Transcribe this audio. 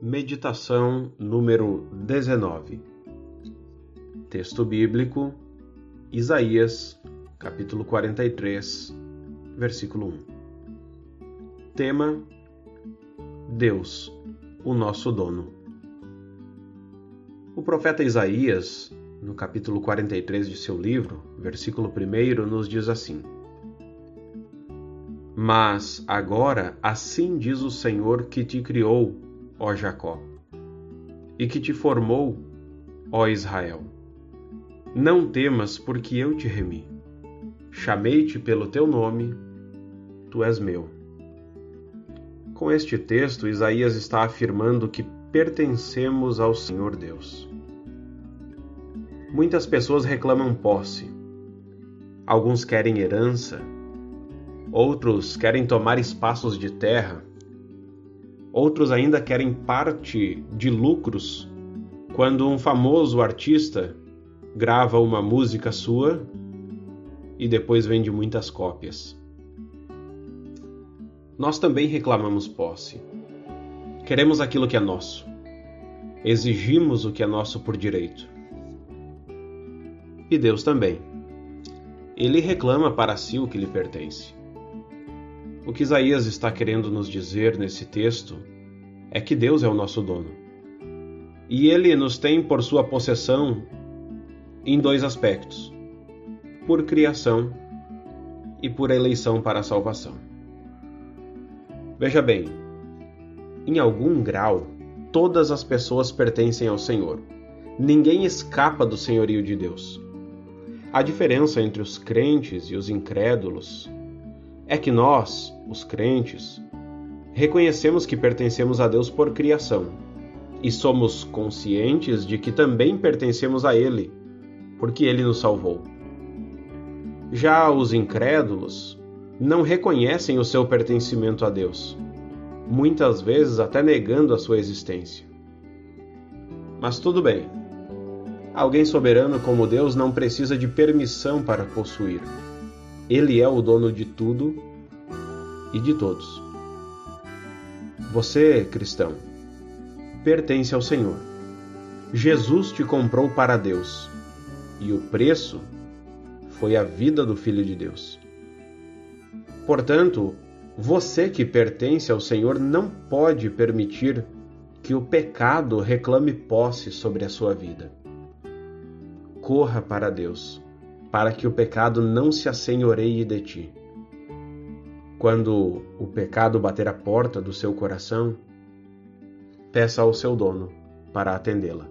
Meditação número 19. Texto bíblico: Isaías, capítulo 43, versículo 1. Tema: Deus, o nosso dono. O profeta Isaías, no capítulo 43 de seu livro, versículo 1, nos diz assim: Mas agora assim diz o Senhor que te criou ó Jacó, e que te formou, ó Israel. Não temas, porque eu te remi. Chamei-te pelo teu nome, tu és meu. Com este texto, Isaías está afirmando que pertencemos ao Senhor Deus. Muitas pessoas reclamam posse. Alguns querem herança, outros querem tomar espaços de terra Outros ainda querem parte de lucros quando um famoso artista grava uma música sua e depois vende muitas cópias. Nós também reclamamos posse. Queremos aquilo que é nosso. Exigimos o que é nosso por direito. E Deus também. Ele reclama para si o que lhe pertence. O que Isaías está querendo nos dizer nesse texto é que Deus é o nosso dono. E ele nos tem por sua possessão em dois aspectos: por criação e por eleição para a salvação. Veja bem, em algum grau, todas as pessoas pertencem ao Senhor. Ninguém escapa do senhorio de Deus. A diferença entre os crentes e os incrédulos é que nós, os crentes, reconhecemos que pertencemos a Deus por criação e somos conscientes de que também pertencemos a Ele, porque Ele nos salvou. Já os incrédulos não reconhecem o seu pertencimento a Deus, muitas vezes até negando a sua existência. Mas tudo bem. Alguém soberano como Deus não precisa de permissão para possuir. Ele é o dono de tudo e de todos. Você, cristão, pertence ao Senhor. Jesus te comprou para Deus e o preço foi a vida do Filho de Deus. Portanto, você que pertence ao Senhor não pode permitir que o pecado reclame posse sobre a sua vida. Corra para Deus para que o pecado não se assenhoreie de ti. Quando o pecado bater a porta do seu coração, peça ao seu dono para atendê-la.